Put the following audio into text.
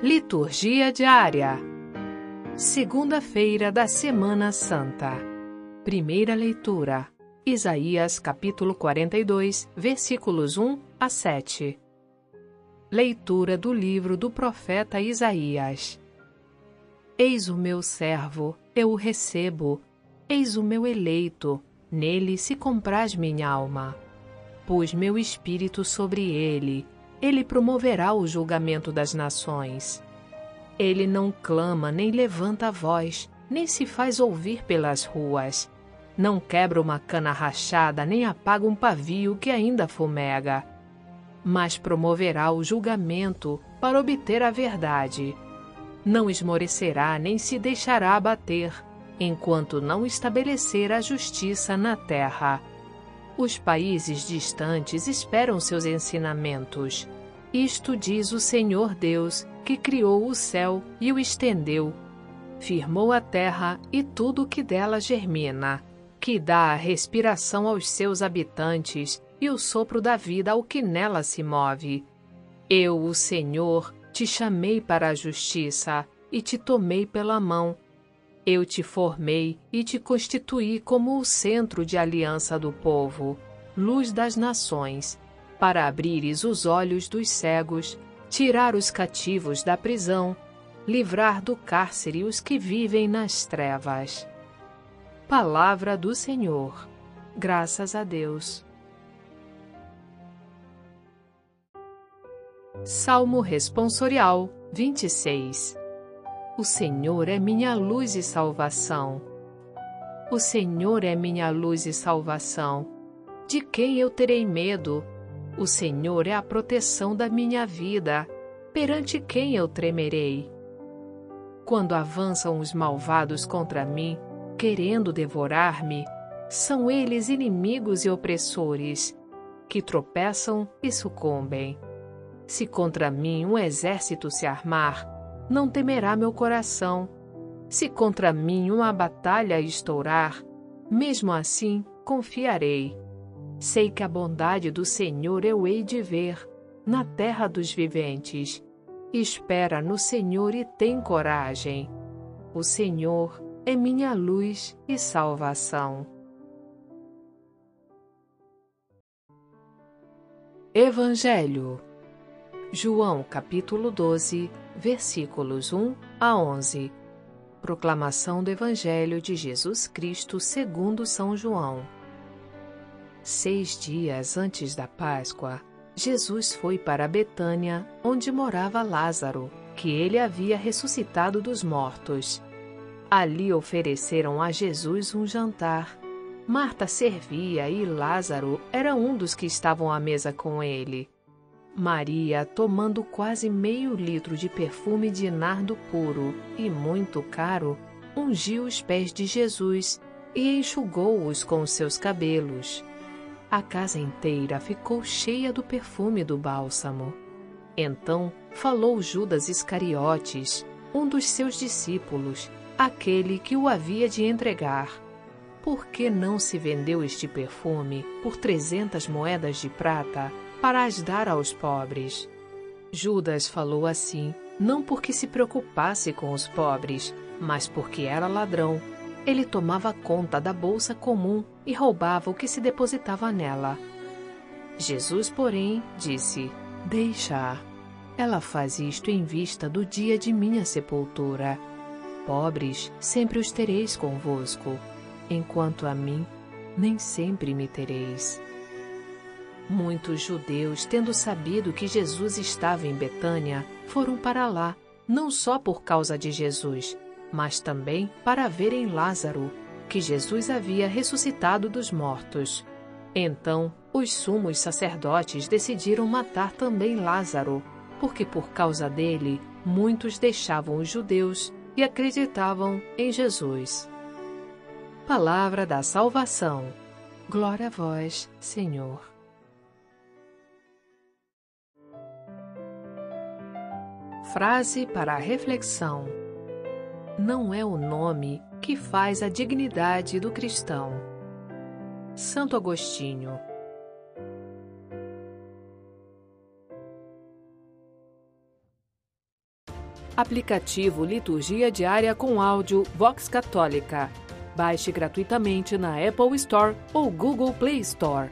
Liturgia diária. Segunda-feira da Semana Santa. Primeira leitura. Isaías capítulo 42, versículos 1 a 7. Leitura do livro do profeta Isaías. Eis o meu servo, eu o recebo. Eis o meu eleito, nele se compraz minha alma. Pus meu espírito sobre ele ele promoverá o julgamento das nações. Ele não clama nem levanta a voz, nem se faz ouvir pelas ruas. Não quebra uma cana rachada, nem apaga um pavio que ainda fumega. Mas promoverá o julgamento para obter a verdade. Não esmorecerá nem se deixará abater, enquanto não estabelecer a justiça na terra. Os países distantes esperam seus ensinamentos. Isto diz o Senhor Deus, que criou o céu e o estendeu, firmou a terra e tudo o que dela germina, que dá a respiração aos seus habitantes e o sopro da vida ao que nela se move. Eu, o Senhor, te chamei para a justiça e te tomei pela mão. Eu te formei e te constituí como o centro de aliança do povo, luz das nações, para abrires os olhos dos cegos, tirar os cativos da prisão, livrar do cárcere os que vivem nas trevas. Palavra do Senhor. Graças a Deus. Salmo Responsorial 26 o Senhor é minha luz e salvação. O Senhor é minha luz e salvação. De quem eu terei medo? O Senhor é a proteção da minha vida. Perante quem eu tremerei? Quando avançam os malvados contra mim, querendo devorar-me, são eles inimigos e opressores, que tropeçam e sucumbem. Se contra mim um exército se armar, não temerá meu coração. Se contra mim uma batalha estourar, mesmo assim confiarei. Sei que a bondade do Senhor eu hei de ver na terra dos viventes. Espera no Senhor e tem coragem. O Senhor é minha luz e salvação. Evangelho João capítulo 12, versículos 1 a 11. Proclamação do Evangelho de Jesus Cristo segundo São João. Seis dias antes da Páscoa, Jesus foi para Betânia, onde morava Lázaro, que ele havia ressuscitado dos mortos. Ali ofereceram a Jesus um jantar. Marta servia e Lázaro era um dos que estavam à mesa com ele. Maria, tomando quase meio litro de perfume de nardo puro e muito caro, ungiu os pés de Jesus e enxugou-os com seus cabelos. A casa inteira ficou cheia do perfume do bálsamo. Então falou Judas Iscariotes, um dos seus discípulos, aquele que o havia de entregar. Por que não se vendeu este perfume por trezentas moedas de prata para as dar aos pobres. Judas falou assim, não porque se preocupasse com os pobres, mas porque era ladrão. Ele tomava conta da bolsa comum e roubava o que se depositava nela. Jesus, porém, disse: Deixa. Ela faz isto em vista do dia de minha sepultura. Pobres sempre os tereis convosco, enquanto a mim, nem sempre me tereis. Muitos judeus, tendo sabido que Jesus estava em Betânia, foram para lá, não só por causa de Jesus, mas também para verem Lázaro, que Jesus havia ressuscitado dos mortos. Então, os sumos sacerdotes decidiram matar também Lázaro, porque por causa dele muitos deixavam os judeus e acreditavam em Jesus. Palavra da salvação. Glória a vós, Senhor. Frase para a reflexão: Não é o nome que faz a dignidade do cristão. Santo Agostinho. Aplicativo Liturgia Diária com áudio Vox Católica. Baixe gratuitamente na Apple Store ou Google Play Store.